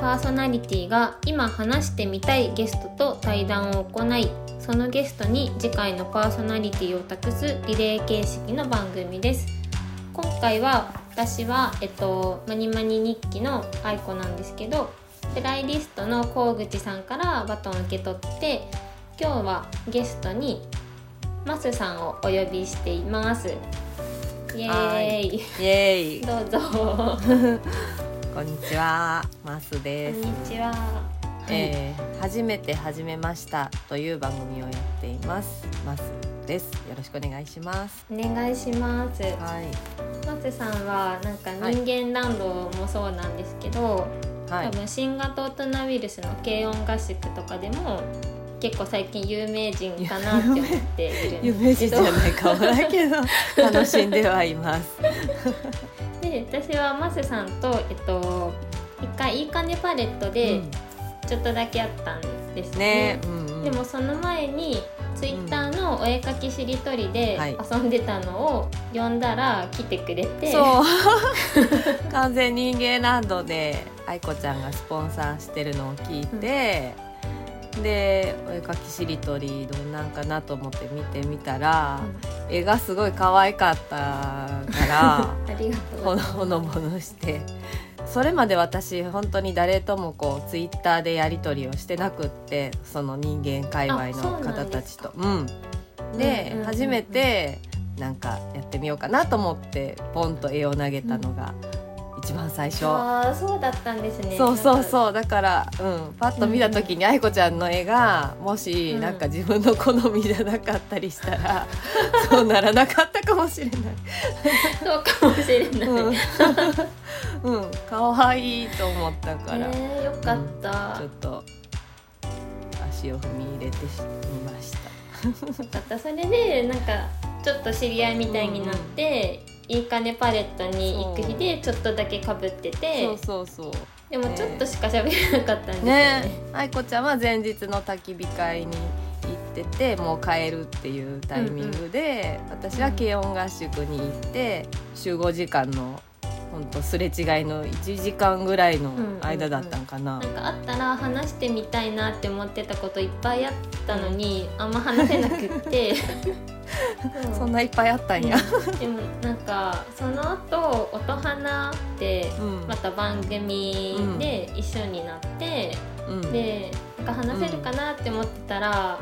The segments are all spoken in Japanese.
パーソナリティが今話してみたいゲストと対談を行いそのゲストに次回のパーソナリティを託すリレー形式の番組です。今回は私は、えっと、マニマニ日記の愛子なんですけどプライリストの河口さんからバトンを受け取って今日はゲストにマスさんをお呼びしています。イエーイ。イエーイ。どうぞこんにちは。マスこです。んにちは、えー初めて始めましたという番組をやっています。マスです。よろしくお願いします。お願いします。はい。マスさんはなんかはい。人間ランドもそうなんですけど、はい。多分新型大人ウイルスの軽音合宿とかでも結構最近有名人かなって思っている有名んですけど。人じゃないか。もだけど楽しんではいますで私はマスさんとえっと一回いいかねパレットでちょっとだけ会ったんですうんね。ね、うんうん。でもその前にツイッターのお絵かきしりとりではい。遊んでたのを呼んだら来てくれて、そう。完全人間ランドで愛子ちゃんがスポンサーしてるのを聞いて、でお絵かきしりとりどんなんかなと思って見てみたら、絵がすごい可愛かったから ありがとう。ほのほのぼのして。それまで私本当に誰ともこうツイッターでやり取りをしてなくってその人間界隈の方たちと。で初めてなんかやってみようかなと思ってポンと絵を投げたのが一番最初。ああそうだったんですね。そうそうう。そうだから、うん、パッと見た時に愛子ちゃんの絵がもしうん。なんか自分の好みじゃなかったりしたら、そうならなかったかもしれない。そうかもしれない、うん、うん、可愛いと思ったから、えー、よかった、ちょっと足を踏み入れてみました。よかった。それでなんかちょっと知り合いみたいになって、いいかねパレットに行く日でちょっとだけかぶってて。そうそうそう。でもちょっとしか喋れなかったんですよね。ね、愛子ちゃんは前日の焚き火会に行っててもう帰るっていうタイミングで、私は軽音合宿に行って集合時間の本当すれ違いの1時間ぐらいの間だったんかな。なんかあったら話してみたいなって思ってたこといっぱいあったのにあんま話せなくって。そんないっぱいあったんや。うん。でもなんかその後音花でうん。また番組で一緒になって、うん。でなんか話せるかなって思ってたら、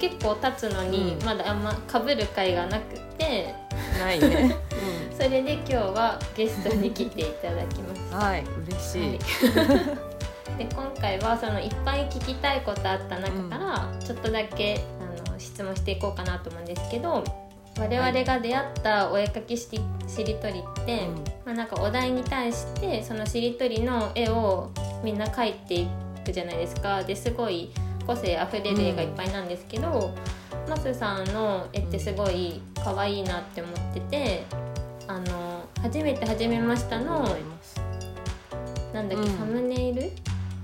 結構経つのにうん。まだあんまかぶる会がなくて、ないね。それで今日はゲストに来ていただきます。うん、はい、嬉しい。はい。で今回はそのいっぱい聞きたいことあった中から、ちょっとだけあの質問していこうかなと思うんですけど我々が出会ったお絵かきしりしりとりって、うん。まあ、なんかお題に対してそのしりとりの絵をみんな描いていくじゃないですか。ですごい個性あふれる絵がいっぱいなんですけど、マスさんの絵ってすごい可愛いなって思っててあの初めて始めましたの思います。なんだっけ、うん。サムネイル、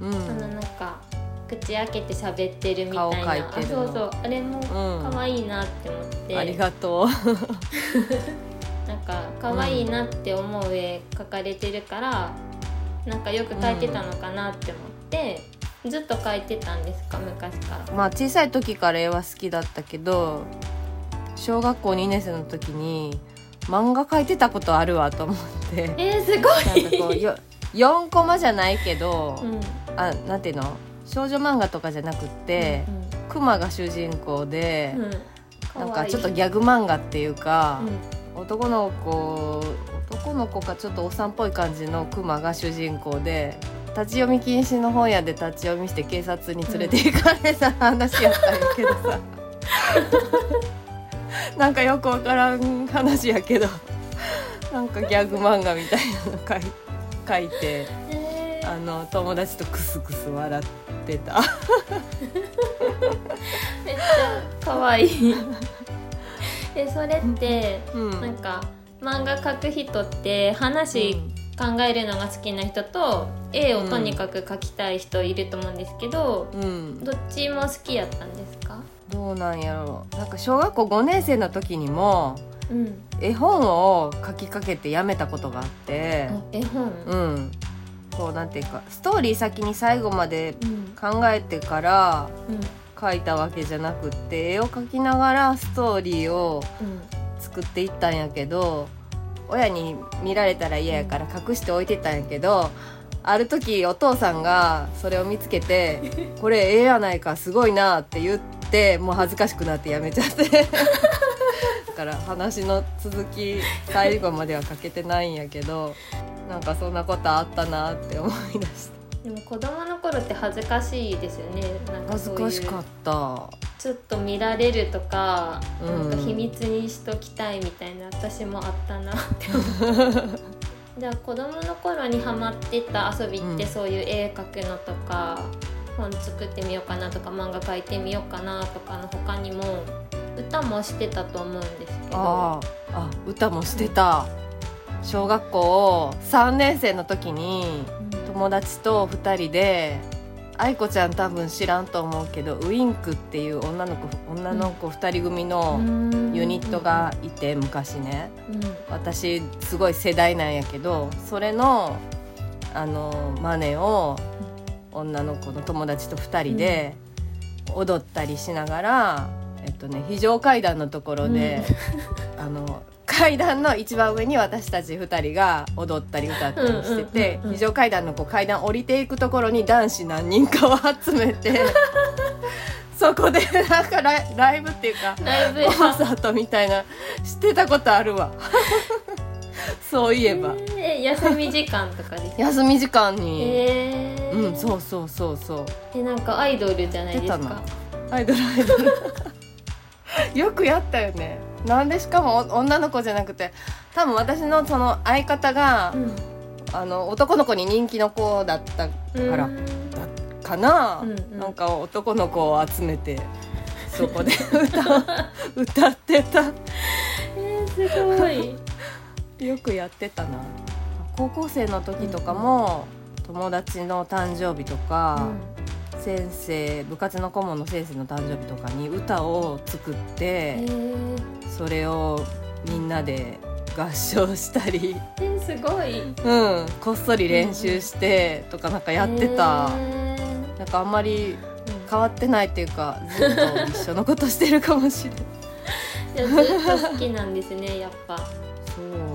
うん、あのなんか口開けて喋ってるみたい顔なあそうそう。あれもうん。可愛いなって思って、ありがとう。なんか可愛いなって思う絵描かれてるから、なんかよく描いてたのかなって思って、ずっと描いてたんですか？昔から。まあ小さい時から絵は好きだったけど小学校2年生の時に漫画描いてたことあるわと思って。えー、すごなんかこうい、よ4コマじゃないけど、うん、あなんていうの？少女漫画とかじゃなくって、クマが主人公でう、ん。うんなんかちょっとギャグ漫画っていうかう、ん。男の子男の子かちょっとおっさんっぽい感じのクマが主人公で立ち読み禁止の本屋で立ち読みして警察に連れて行かれた話やったんやけどさ、なんかよくわからん話やけど。なんかギャグ漫画みたいなの書い書いてえー。あの友達とクスクス笑ってた。めっちゃ可愛い。えそれってうん。なんか漫画描く人って話考えるのが好きな人と絵をとにかく描きたい人いると思うんですけど、うん、うんどっちも好きやったんですか？どうなんやろう。なんか小学校5年生の時にもうん。絵本を書きかけてやめたことがあって、あ絵本、うん、こうなんていうかストーリー先に最後までうん。考えてからうん。描いたわけじゃなくって絵を描きながらストーリーをうん。作っていったんやけど親に見られたら嫌やから隠しておいてたんやけどある時お父さんがそれを見つけて「これええやないかすごいな」って言ってもう恥ずかしくなってやめちゃって。だから話の続き最後までは書けてないんやけどなんかそんなことあったなって思い出した。でも子供の頃って恥ずかしいですよね。なんか恥ずそういうかしかったちょっと見られるとか、うん。なんか秘密にしときたいみたいな私もあったなって思う じゃあ子供の頃にハマってた遊びってうん。そういう絵描くのとか、本作ってみようかなとか漫画描いてみようかなとかの他にも歌もしてたと思うんですけど。あーあ歌もしてた。小学校3年生の時に友達と2人で愛子ちゃん多分知らんと思うけどウインクっていう女の子女の子2人組のユニットがいて昔ね。うん、うん私すごい世代なんやけどそれのあのマネを女の子の友達と2人で踊ったりしながら、えっとね非常階段のところで、あの階段の一番上に私たち2人が踊ったり歌ったりしてて、非常階段のこう階段降りていくところに男子何人かを集めて そこでなんかライライブっていうかコンサートみたいなしてたことあるわ。そういえば、えー休み時間とかです 休み時間に、えー、うんそうそうそうそう。えなんかアイドルじゃないですか？なアイドルアイドル。よくやったよねなんでしかもお女の子じゃなくて多分私のその相方が、うん。あの男の子に人気の子だったからうん。かな、うんうん。なんか男の子を集めて そこで 歌を歌ってた。えー、すごい。よくやってたな。高校生の時とかも、友達の誕生日とか、先生部活の顧問の先生の誕生日とかに歌を作っえて、ー、それをみんなで合唱したり、えー、すごい。うん、こっそり練習してとかなんかやってた、えなんかあんまりー変わってないっていうかずっと一緒のことしてるかもしれない。ずっと好きなんですねやっぱ。そう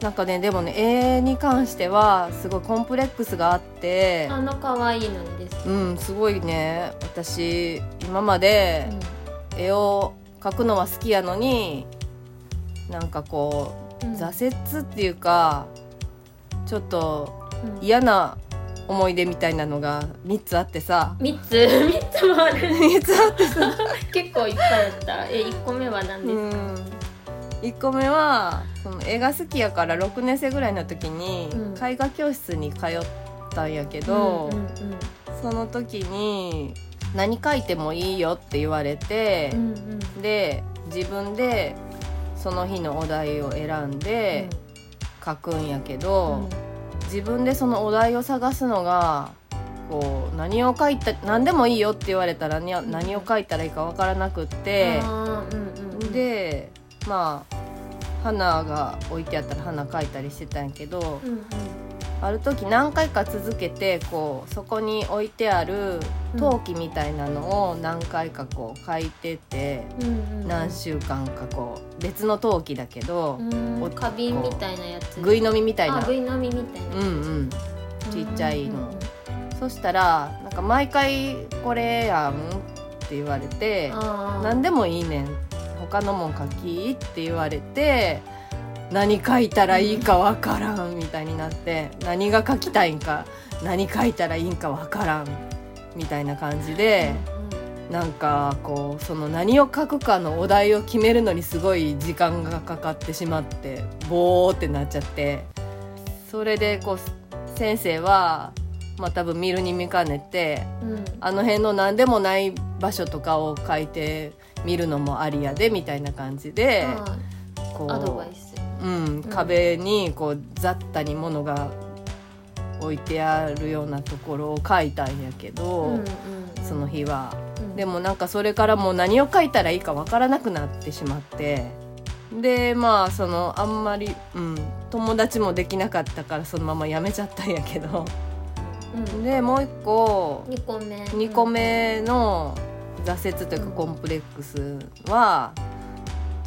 なんかねでもね絵に関してはすごいコンプレックスがあってあの可愛いのにですうんすごいね。私今まで絵を描くのは好きやのになんかこううん。挫折っていうかちょっとうん。嫌な思い出みたいなのが3つあってさ。三つ？三つもある3つあってさ。結構いっぱいあった。え一個目は何ですか、うん1個目はその絵が好きやから6年生ぐらいの時にうん。絵画教室に通ったんやけど、その時に何描いてもいいよって言われてう、んうん。で自分でその日のお題を選んで描くんやけうど、ん。自分でそのお題を探すのがこう何を描いた何でもいいよって言われたら何を描いたらいいかわからなくって。うんうん、でまあ花が置いてあったら花描いたりしてたんやけどうんうん。ある時何回か続けてこうそこに置いてある陶器みたいなのを何回かこう描いてて、うんうん、何週間かこう別の陶器だけど、うん。お花瓶みたいなやつ。ぐい飲みみたいな。あぐい飲みみたいな。うんうん。ちっちゃいの。うんうんうん。そしたらなんか毎回これやんって言われて何でもいいねん他のもん書き？って言われて何書いたらいいかわからんみたいになって何が書きたいんか何書いたらいいんかわからんみたいな感じでなんかこうその何を書くかのお題を決めるのにすごい時間がかかってしまってボーってなっちゃって。それでこう先生はまあ多分見るに見かねてうんうんあの辺の何でもない場所とかを書いてみるのもありやでみたいな感じであこーアドバイう、スうん、壁にこう雑多に物が置いてあるようなところを書いたんやけど、うんうん。その日は。うん。でもなんかそれからもう何を書いたらいいかわからなくなってしまって。でまあそのあんまり、うん、友達もできなかったからそのままやめちゃったんやけど。うん。でもう一個2個目。2個目の挫折というかうんコンプレックスは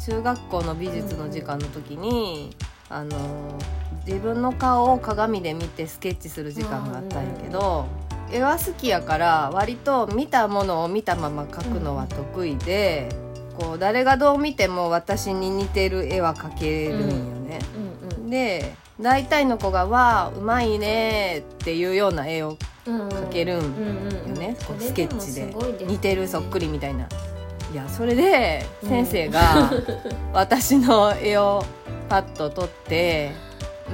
中学校の美術の時間の時にあの自分の顔を鏡で見てスケッチする時間があったんやけど絵は好きやから割と見たものを見たまま描くのは得意でこう誰がどう見ても私に似てる絵は描けるんよね。うんで大体の子が「わあうまいね」っていうような絵を描けるんよね、こうスケッチで。似てるそっくりみたいな。いやそれで先生が 私の絵をパッと撮って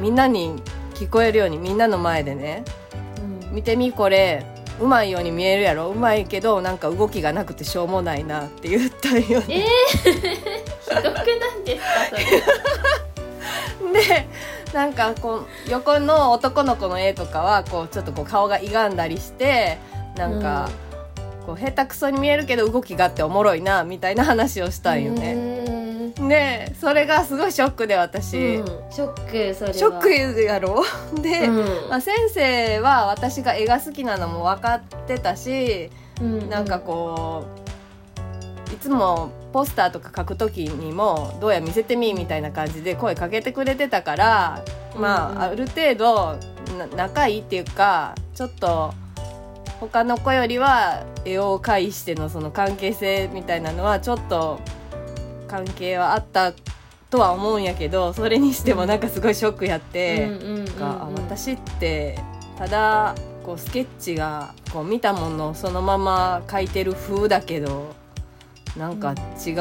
みんなに聞こえるようにみんなの前でねうん「見てみこれうまいように見えるやろ。うまいけどなんか動きがなくてしょうもないな」って言ったんよね。えー、ひどくないですかそれ。でなんかこう横の男の子の絵とかはこうちょっとこう顔が歪んだりしてなんか、こう下手くそに見えるけど動きがあっておもろいなみたいな話をしたんよね。ねでそれがすごいショックで私、うん、ショックそれは。ショックやろ？で、うん。まあ、先生は私が絵が好きなのも分かってたしうん。なんかこういつもポスターとか書く時にも「どうや見せてみ」みたいな感じで声かけてくれてたからまあ、ある程度な仲いいっていうかちょっと他の子よりは絵を介してのその関係性みたいなのはちょっと関係はあったとは思うんやけどそれにしてもなんかすごいショックやって。私ってただこうスケッチがこう見たものをそのまま描いてる風だけどなんか違う、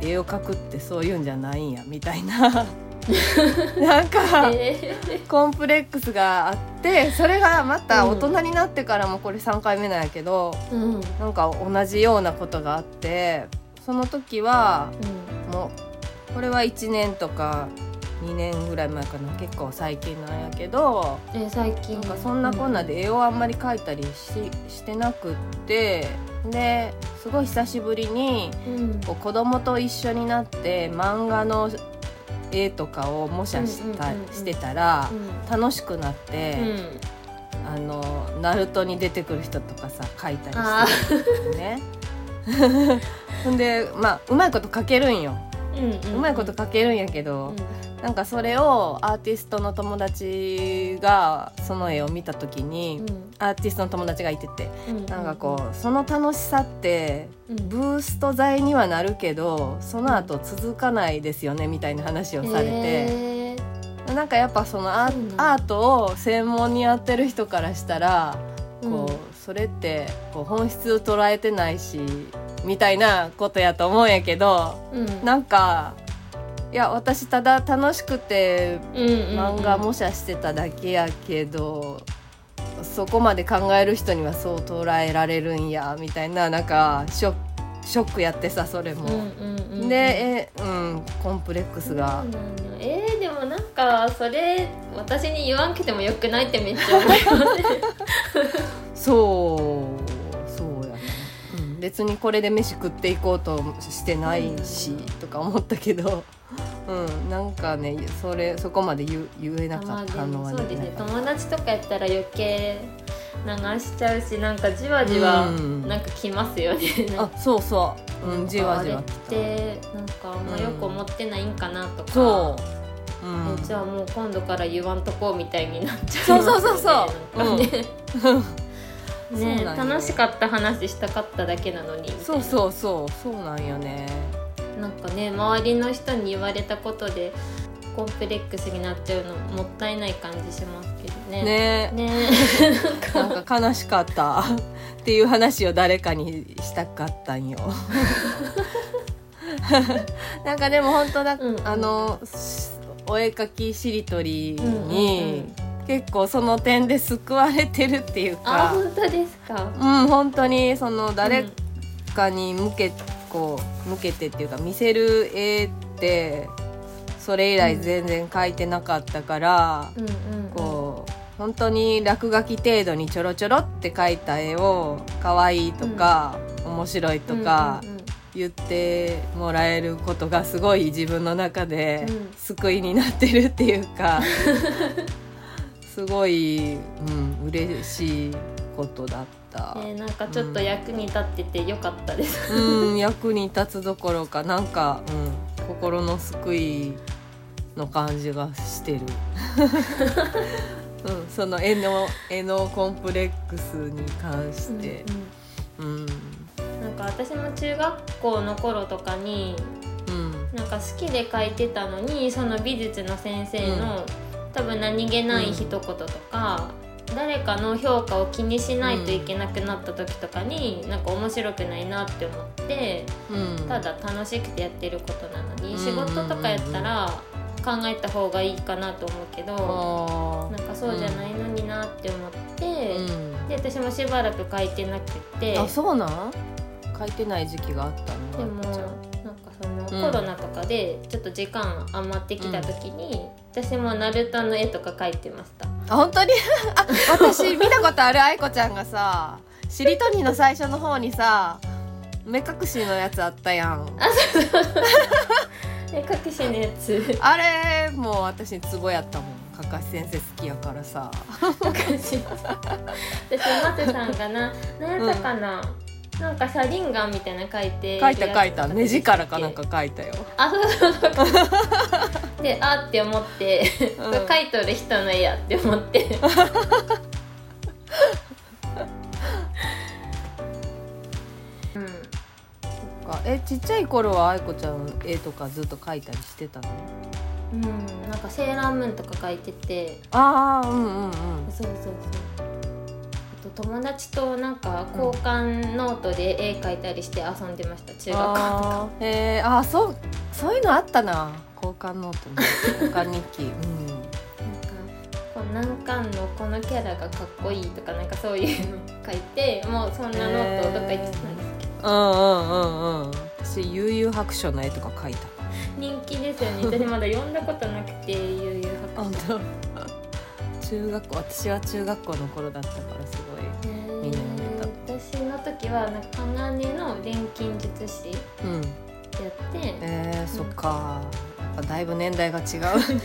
絵を描くってそういうんじゃないんやみたいな。なんかえコンプレックスがあってそれがまた大人になってからもこれ3回目なんやけど、ーうん。うんなんか同じようなことがあってその時はもうこれは1年とか2年ぐらい前かな結構最近なんやけどえ最近。なんかそんなこんなで絵をあんまり描いたりししてなくってですごい久しぶりにうん。こう子供と一緒になって漫画の絵とかを模写した、うんうんうんうん。してたらうん。楽しくなって、あのナルトに出てくる人とかさ描いたりしてね。ほんでまあうまいこと描けるんよ、うんうんうまいこと描けるんやけど、なんかそれをアーティストの友達がその絵を見た時に、アーティストの友達がいてて、なんかこうその楽しさってうん。ブースト剤にはなるけどその後続かないですよねみたいな話をされて、へなんかやっぱそのアートを専門にやってる人からしたらーこう、それってこう本質を捉えてないしみたいなことやと思うんやけどうんうん。なんかいや私ただ楽しくてうんうんうん。漫画模写してただけやけど、そこまで考える人にはそう捉えられるんやみたいななんかショックショックやってさそれも。うんうんうんで、えうん、コンプレックスが。そうなん。だえー、でもなんかそれ私に言わんけてもよくないってめっちゃ思います そうそうやね、うん、別にこれで飯食っていこうとしてないしとか思ったけど、うん、なんかねそれそこまで言言えなかったのはもそうですね。友達とかやったら余計流しちゃうしなんかじわじわうん。なんかきますよね、あそうそう、うん、じわじわあれってなんかあんまよく思ってないんかなとか、そう、うん。え、じゃあもう今度から言わんとこうみたいになっちゃう。そうそうそうそう。なん。か ね,、そうねなんよ楽しかった話したかっただけなのに。みたいなそうそうそう。そうなんよねなんかね周りの人に言われたことでコンプレックスになっちゃうのもったいない感じしますけどね。ね。ね。なんか悲しかった。っていう話を誰かにしたかったんよ。なんかでも本当だ、うんうん。あのお絵描きしりとりうんうんに、結構その点で救われてるっていうか、あ本当ですか？うん本当にその誰かに向けこう向けてっていうか見せる絵ってそれ以来全然描いてなかったから。うんうんこう本当に落書き程度にちょろちょろって描いた絵を可愛いとか、面白いとか、うんうんうん言ってもらえることがすごい自分の中でうん救いになってるっていうか、すごい、うん、嬉しいことだった。ねなんかちょっと役に立っててよかったです、うん、役に立つどころかなんか、うん、心の救いの感じがしてる。うん、その絵の絵のコンプレックスに関して、うん、うん。なんか私も中学校の頃とかにうん、なんか好きで書いてたのにその美術の先生の、多分何気ない一言とか、誰かの評価を気にしないといけなくなった時とかに、なんか面白くないなって思ってうん、ただ楽しくてやってることなのに、うん。仕事とかやったら考えた方がいいかなと思うけど、あなんかそうじゃないのになって思って、で私もしばらく書いてなくて。あそうなん？書いてない時期があったの？でもなんかその、うん。コロナとかでちょっと時間余ってきた時に、私もナルトの絵とか描いてました。あ本当に？あ私見たことある愛子ちゃんがさしりとりの最初の方にさ目隠しのやつあったやん。絵 隠しのやつ。あれもう私ツボやったもん。かかし先生好きやからさ。隠し。私マセさんがな。何やったかな、なんかサリンガンみたいなの描いて書いた書いた。目力かなんかか書いたよ。あそうそうそう。であって思って、うん。これ描いとる人の絵やって思って。うん。か。えちっちゃい頃は愛子ちゃん絵とかずっと描いたりしてたの？うん、なんかセーラームーンとか書いてて。ああうんうんうん。そうそうそう友達となんか交換ノートで絵描いたりして遊んでました中学校とか。あーへえあーそうそういうのあったな。交換ノートね交換日記うん。なんかこう何巻のこのキャラがかっこいいとかなんかそういうの書いてもうそんなノートをどっか行ってたんですけど、うんうんうん。うん私幽遊白書の絵とか描いた。人気ですよね。私まだ読んだことなくて幽遊白書。当。中学校私は中学校の頃だったからす私の時はなんか鋼の錬金術師やうん。ってえー、そっか。やっぱだいぶ年代が違う。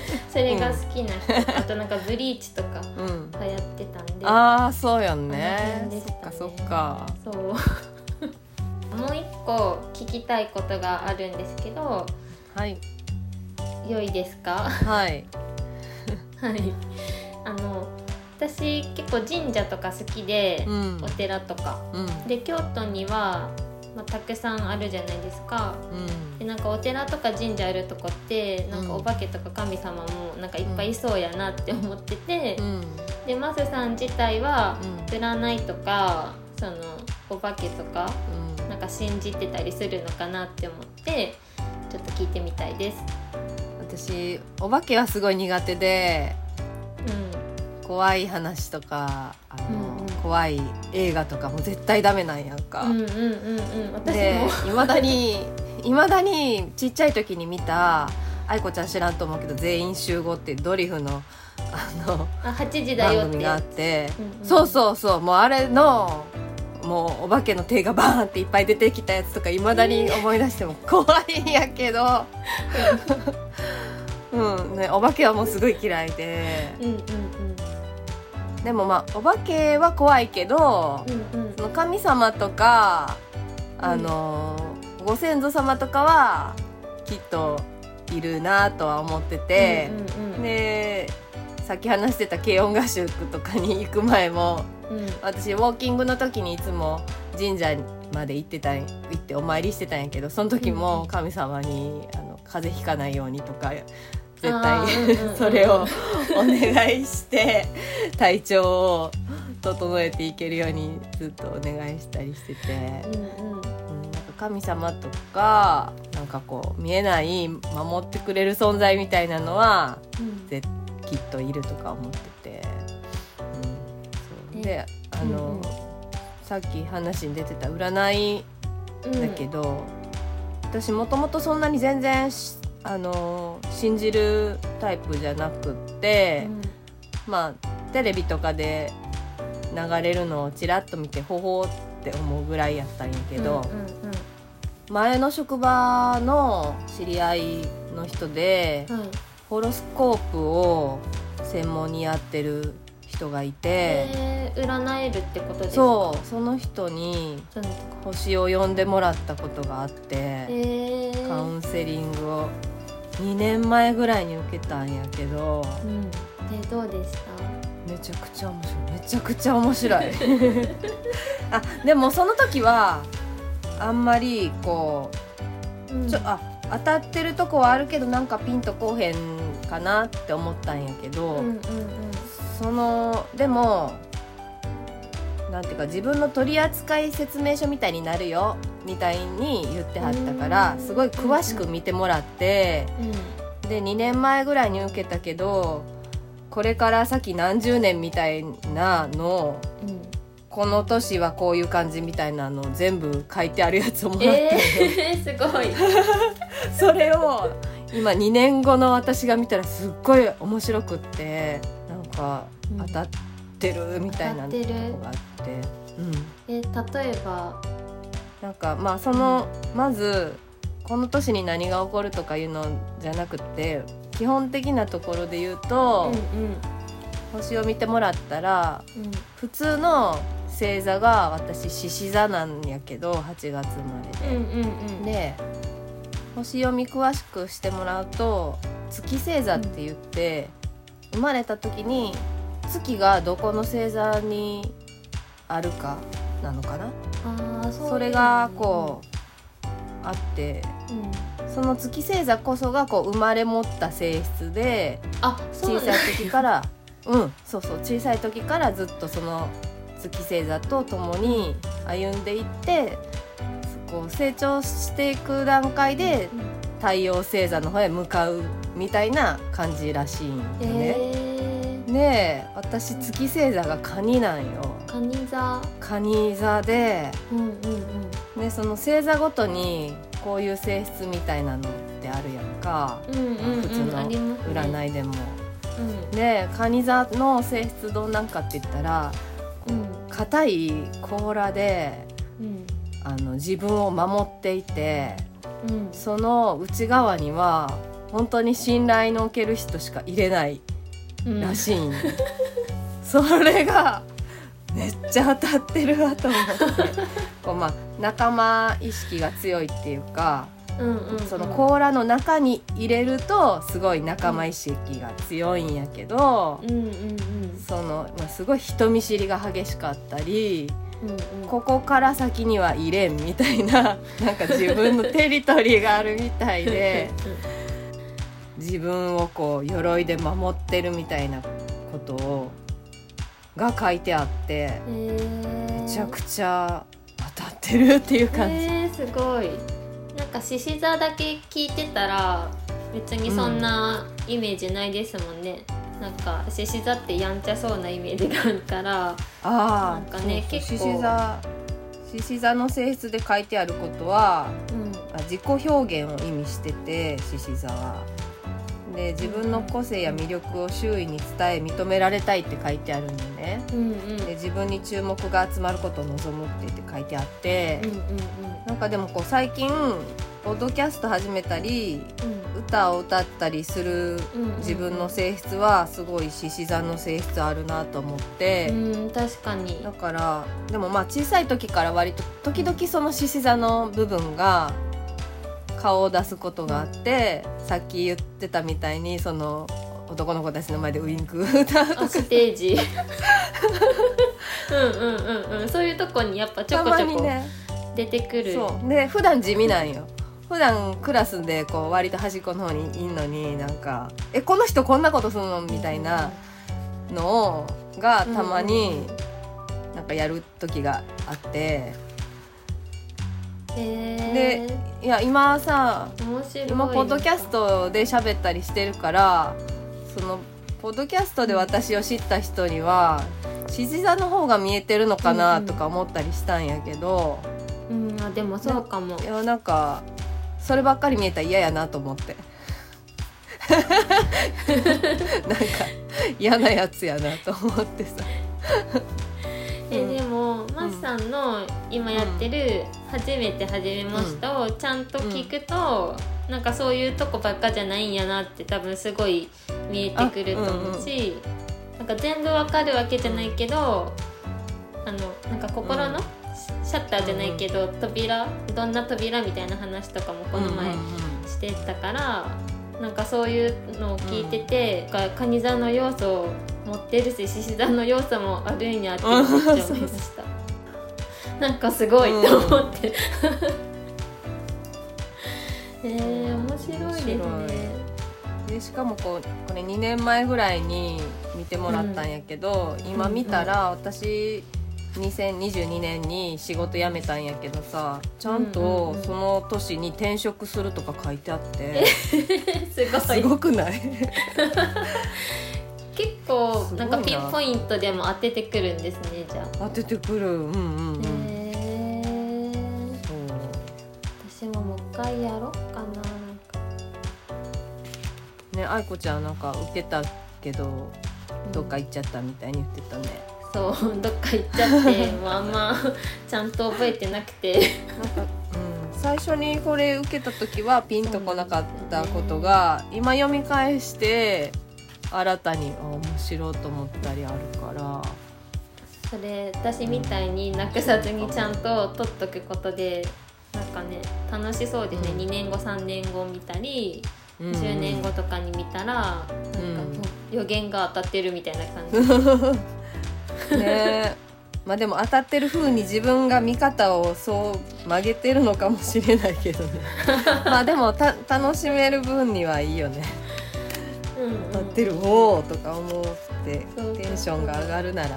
それが好きな人、あとなんかブリーチとかうん。流行ってたんで。ああそうよあのねね。そっかそっか。そう。もう一個聞きたいことがあるんですけどはい。良いですか？はい。はい。あの私結構神社とか好きで、うん。お寺とか。うん。で京都には、まあ、たくさんあるじゃないですか。うん。でなんかお寺とか神社あるとこってなんかうん。お化けとか神様もなんかいっぱいいそうやなって思ってて、うん。でマスさん自体はうん。占いとかそのお化けとかうん。なんか信じてたりするのかなって思ってちょっと聞いてみたいです。私お化けはすごい苦手でう怖い話とかあの、うんうん。怖い映画とかも絶対ダメなんやんか、ん、うんうんうんうん。私でも。いまだにいまだにちっちゃい時に見た愛子ちゃん知らんと思うけど「全員集合」ってドリフのあのあ8時だよ番組があって、うんうん。そうそうそう。もうあれのもうお化けの手がバーンっていっぱい出てきたやつとかいまだに思い出しても怖いんやけど、うん。ね、お化けはもうすごい嫌いで。うんうんでもまあお化けは怖いけどうんうん。うんその神様とかあの、ご先祖様とかはきっといるなとは思ってて、うんうんうんでさっき話してた軽音合宿とかに行く前もうん。私ウォーキングの時にいつも神社まで行ってたん行ってお参りしてたんやけどその時も神様にあの風邪ひかないようにとか絶対 それをお願いして体調を整えていけるようにずっとお願いしたりしてて、うんうん。うん、なんか神様とかなんかこう見えない守ってくれる存在みたいなのはうん。絶きっといるとか思ってて、うん、そう。えであの、うんうん。さっき話に出てた占いうんだけど、私もともとそんなに全然しあの信じるタイプじゃなくって、まあテレビとかで流れるのをちらっと見てほほーって思うぐらいやったんやけど、うんうん前の職場の知り合いの人ではい。ホロスコープを専門にやってる人がいて、えー、占えるってことですか？そうその人に星を呼んでもらったことがあって、えー、カウンセリングを2年前ぐらいに受けたんやけど。うん。でどうでした？めちゃくちゃ面白い。めちゃくちゃ面白い。あでもその時はあんまりこうん。うちょあ当たってるとこはあるけどなんかピンとこうへんかなって思ったんやけど、うんうんうん。そのでもなんていうか自分の取扱説明書みたいになるよみたいに言ってはったからうんすごい詳しく見てもらってうん。で2年前ぐらいに受けたけどこれから先何十年みたいなのうん。この年はこういう感じみたいなの全部書いてあるやつをもらって、えー、すごい。それを今2年後の私が見たらすっごい面白くってなんかうん。当たってるみたいなとこがあって、うん、え例えばなんかまあそのまずこの年に何が起こるとかいうのじゃなくって基本的なところで言うと、うん星を見てもらったらうんうん普通の星座が私獅子座なんやけど8月生まれで。うんうんうんで星読み詳しくしてもらうと月星座って言って、生まれた時に月がどこの星座にあるかなのかな？それがこうあってうん。その月星座こそがこう生まれ持った性質で小さい時から うんそうそう小さい時からずっとその月星座と共に歩んでいってこう成長していく段階で太陽星座の方へ向かうみたいな感じらしいんよえね。ー、で私月星座が蟹なんよ。カニ座。蟹座でうんうんうん。でその星座ごとにこういう性質みたいなのってあるやんか、うんうんうん普通の占いでも。うん。で蟹座の性質どんなんかって言ったらうん。硬い甲羅でうん。あの自分を守っていてうん。その内側には本当に信頼のおける人しか入れないうんらしいん、それがめっちゃ当たってるわと思って。こう、まあ、仲間意識が強いっていうかうんうんうん。その甲羅の中に入れるとすごい仲間意識が強いんやけどうんうんうん。その、まあ、すごい人見知りが激しかったりうんうん。ここから先には入れんみたいな なんか自分のテリトリーがあるみたいで 自分をこう鎧で守ってるみたいなことをが書いてあってめめちゃくちゃ当たってるっていう感じ。えー、すごい。なんか獅子座だけ聞いてたら別にそんなイメージないですもんね、なんか獅子座ってやんちゃそうなイメージがあるからああなんかね結構。獅子座獅子座の性質で書いてあることはうん。あ自己表現を意味してて獅子座は。で自分の個性や魅力を周囲に伝え認められたいって書いてあるのね。うんうん。で自分に注目が集まることを望むって言って書いてあって、うんうんなんかでもこう最近ポッドキャスト始めたりうん。歌を歌ったりするうんうん自分の性質はすごい獅子座の性質あるなと思って。うん確かに。だからでもまあ小さい時から割と時々その獅子座の部分が顔を出すことがあってさっき言ってたみたいにその男の子たちの前でウインク歌うとか。あステージ。うんうんうんうん。そういうとこにやっぱちょたこちょこね。出てくる、そう。で普段地味なんよ。普段クラスでこう割と端っこの方にいんのになんか「えこの人こんなことするの?」みたいなのがたまになんかやる時があって。へでいや今さ今ポッドキャストで喋ったりしてるからそのポッドキャストで私を知った人には獅子座の方が見えてるのかなとか思ったりしたんやけど、うんあでもそうかも。いやなんかそればっかり見えたら嫌やなと思って。なんか嫌なやつやなと思ってささんの今やってる「初めて始めました」をちゃんと聞くと、なんかそういうとこばっかじゃないんやなって多分すごい見えてくると思うし、なんか全部わかるわけじゃないけどあのなんか心のシャッターじゃないけど、扉どんな扉みたいな話とかもこの前してたから、なんかそういうのを聞いてて、がカニ座の要素を持ってるし獅子座の要素もあるんやってめっちゃ思いました。なんかすごいと思って。えー、面白いですね。でしかもこうこれ2年前ぐらいに見てもらったんやけど、今見たら私2022年に仕事辞めたんやけどさちゃんうんうんとうん。その年に転職するとか書いてあって。すごくない？結構なんかピンポイントでも当ててくるんですねじゃあ。当ててくる。うんうんう回やろうかな。ね愛子ちゃんなんか受けたけどどっか行っちゃったみたいに言ってたね、そう どっか行っちゃってもう あんまちゃんと覚えてなくて。なんか、うん、最初にこれ受けた時はピンとこなかったことが、今読み返して新たにあ面白いと思ったりあるから。それ私みたいになくさずにちゃんと取っとくことでなんかね楽しそうですね、うん。2年後3年後見たりうん10年後とかに見たら、なんかうん予言が当たってるみたいな感じ。ね。まあでも当たってる風に自分が見方をそう曲げてるのかもしれないけどね。まあでもた楽しめる分にはいいよね。うん、当たってるおおとか思ってテンションが上がるなら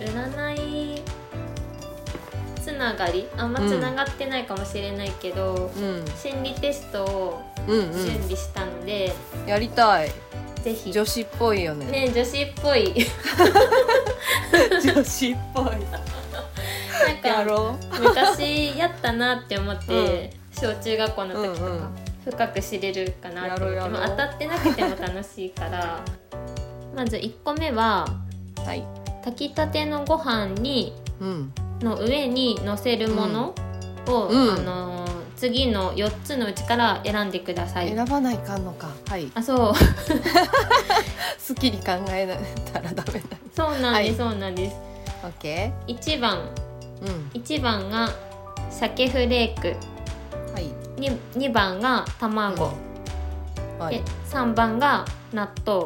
占いつながりあんまつながってないかもしれないけど、うん。心理テストをうん準備したので、うんやりたい。ぜひ。女子っぽいよね。ね女子っぽい。女子っぽい。なんかやろ昔やったなって思って、小中学校の時とか、うんうん。深く知れるかなって思って。当たってなくても楽しいからまず1個目はうはい。炊きたてのご飯にうんの上に乗せるものを、うん。あのー次の4つのうちから選んでください。選ばないかんのか。はい。あそう。好きに考えたらダメだ。そうなんです、はい。そうなんです。オッケ1番。ーうん。1番が鮭フレーク。はい。に 2, 番が卵、はい。で3番が納豆。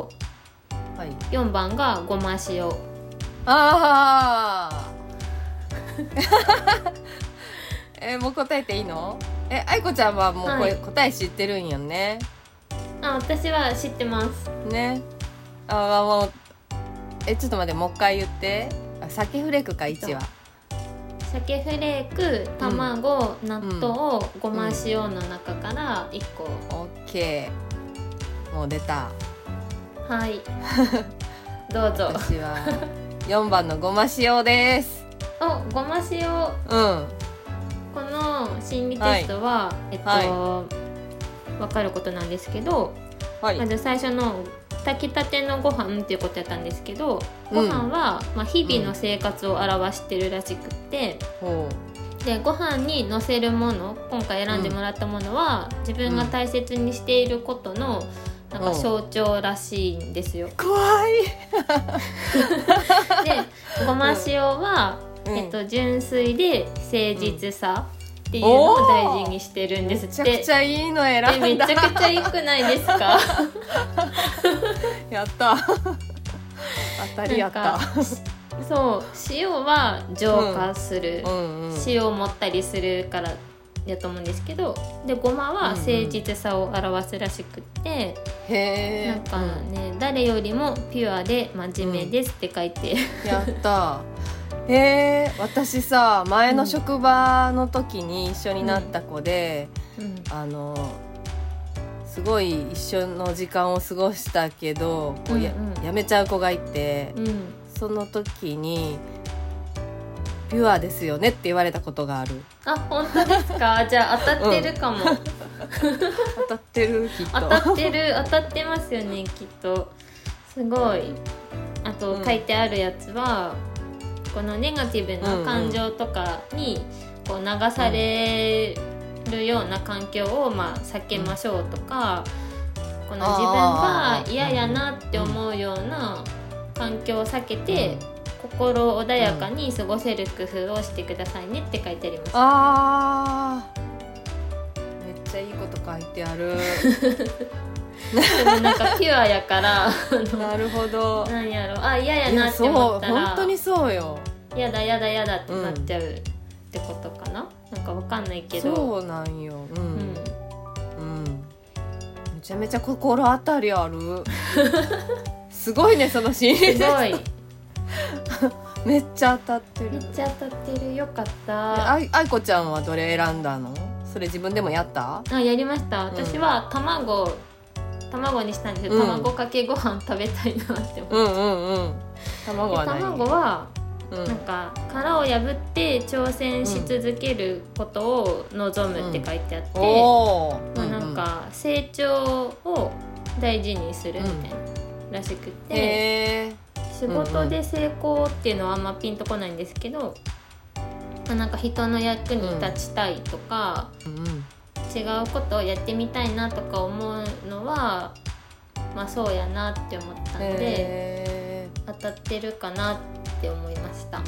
はい。4番がごま塩。ああえもう答えていいの？え愛子ちゃんはもうこれ、はい。答え知ってるんよね。あ私は知ってます。ね。あもうえちょっと待ってもう一回言って。あ鮭フレークか1は。鮭フレーク卵、納豆、ごま塩の中から1個、オッケー。もう出た。はい。どうぞ。私は4番のごま塩ですおごま塩。うん。この心理テストは、えっと、は分かることなんですけど、はい、まず最初の炊きたてのご飯っていうことやったんですけどごうん。飯は、まあ、日々の生活を表してるらしくって、ほでご飯にのせるもの今回選んでもらったものは、自分が大切にしていることのなんか象徴らしいんですよ。う怖い、でごま塩は、うん。えっと、純粋で誠実さっていうのを大事にしてるんです。めって。ちゃくちゃいいの選んだ。ちゃくちゃ良くないですか？やった。当たりやった。そう塩は浄化する、うんうん塩を持ったりするからやと思うんですけどでごまは誠実さを表すらしくって、へえ。なんかね、誰よりもピュアで真面目ですって書いて、やった。へえ私さ前の職場の時に一緒になった子で、うん。あのすごい一緒の時間を過ごしたけど、こうややめちゃう子がいて、うん、その時に「ピュアですよね」って言われたことがある。あ本当ですか？じゃあ当たってるかも、当たってるきっと。当たってる当たってますよねきっと。すごい。あとうん。書いてあるやつは、このネガティブな感情とかにこう流されるような環境をまあ避けましょうとか、この自分が嫌やなって思うような環境を避けて、心穏やかに過ごせる工夫をしてくださいねって書いてあります。あー。めっちゃいいこと書いてある。でもなんかピュアやからなるほど。なんやろ。あ嫌やなって思ったら本当にそうよ。やだやだやだってなっちゃうってことかな、なんかわかんないけど。そうなんよ。ううん。ん、うん。めちゃめちゃ心当たりある。すごいねそのシすーン。ごいめっちゃ当たってる。めっちゃ当たってる。よかった。あいあいこちゃんはどれ選んだの？それ自分でもやった？あやりました。私は卵、卵にしたんですけど、うん。卵かけご飯食べたいなって思って、うんうんうん。卵は卵はうん。なんか殻を破って挑戦し続けることを望むって書いてあって、まあ、なんか成長を大事にするみたいな、らしくて、へえ仕事で成功っていうのはあんまピンとこないんですけど、まあ、なんか人の役に立ちたいとか、うん違うことをやってみたいなとか思うのはまあそうやなって思ったんで、へ当たってるかなって思いました。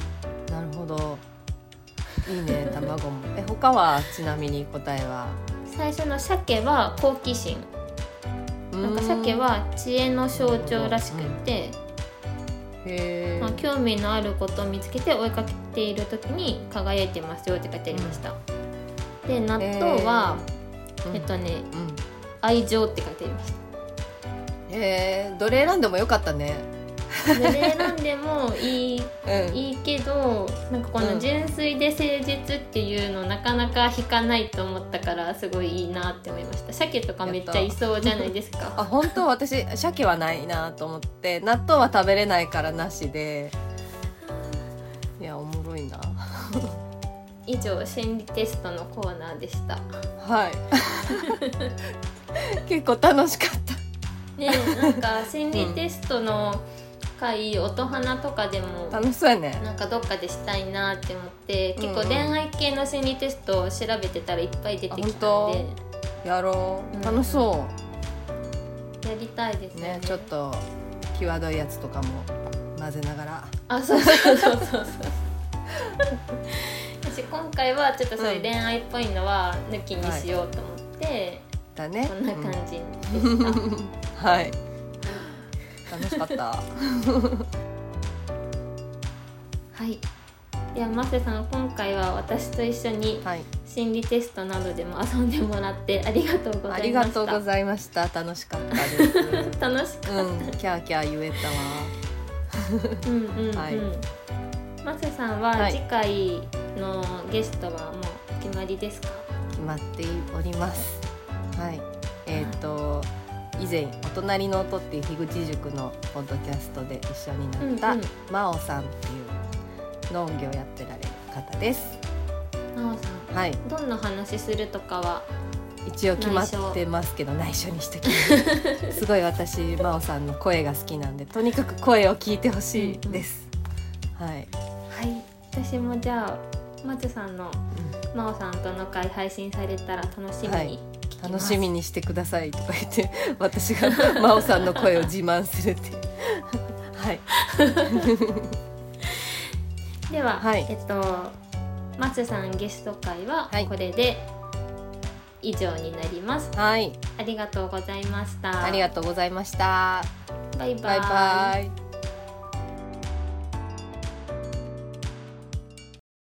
えなるほど。いいね 卵も。え他はちなみに答えは？最初の鮭は好奇心。なんか鮭は知恵の象徴らしくて、へえまあ、興味のあることを見つけて追いかけている時に輝いてますよって書いてありました、で納豆は、えっとねうん。愛情って書いてありました。へえどれ選んでもよかったねそれで選んでもいいうん。いいけどなんかこの純粋で誠実っていうのなかなか引かないと思ったからすごいいいなって思いました。鮭とかめっちゃいそうじゃないですあか本当？私鮭はないなと思って納豆は食べれないからなしで。いやおもろいな。以上心理テストのコーナーでした。はい。結構楽しかった。ねえなんか心理テストの回音花とかでも楽しそうやね。なんかどっかでしたいなって思って結構うん。うん恋愛系の心理テストを調べてたらいっぱい出てきたんあでやろう。ん。う楽しそやりたいですね。ねちょっと際どいやつとかも混ぜながら。あそうそうそうそう。そ う私今回はちょっとそういう恋愛っぽいのは抜きにしようと思って、だね。こんな感じでした、うん。はい楽しかった。はい。ではマセさん今回は私と一緒にはい。心理テストなどでも遊んでもらってありがとうござあいました。りがとうございました。楽しかったです。楽しかった、うん。キャーキャー言えたわ。うんうんうん、はい。マセさんははい。次回のゲストはもう決まりですか、決まっております。はい。えっ、と以前「お隣の音」っていう樋口塾のポッドキャストで一緒になった、うんうん。真央さんっていう農業やってられる方です。なおさはい。んどんな話するとかは一応決まってますけど内緒にしてきます。すごい私真央さんの声が好きなんでとにかく声を聞いてほしいです、はい、はい。私もじゃあまずさんの真央さんとの会配信されたら楽しみはい。に楽しみにしてくださいとか言って私が真央さんの声を自慢するっていう。はい。では、はい。えっと松さんゲスト会ははい。これで以上になります、はい。ありがとうございました。ありがとうございました。バイバイ。バイバイ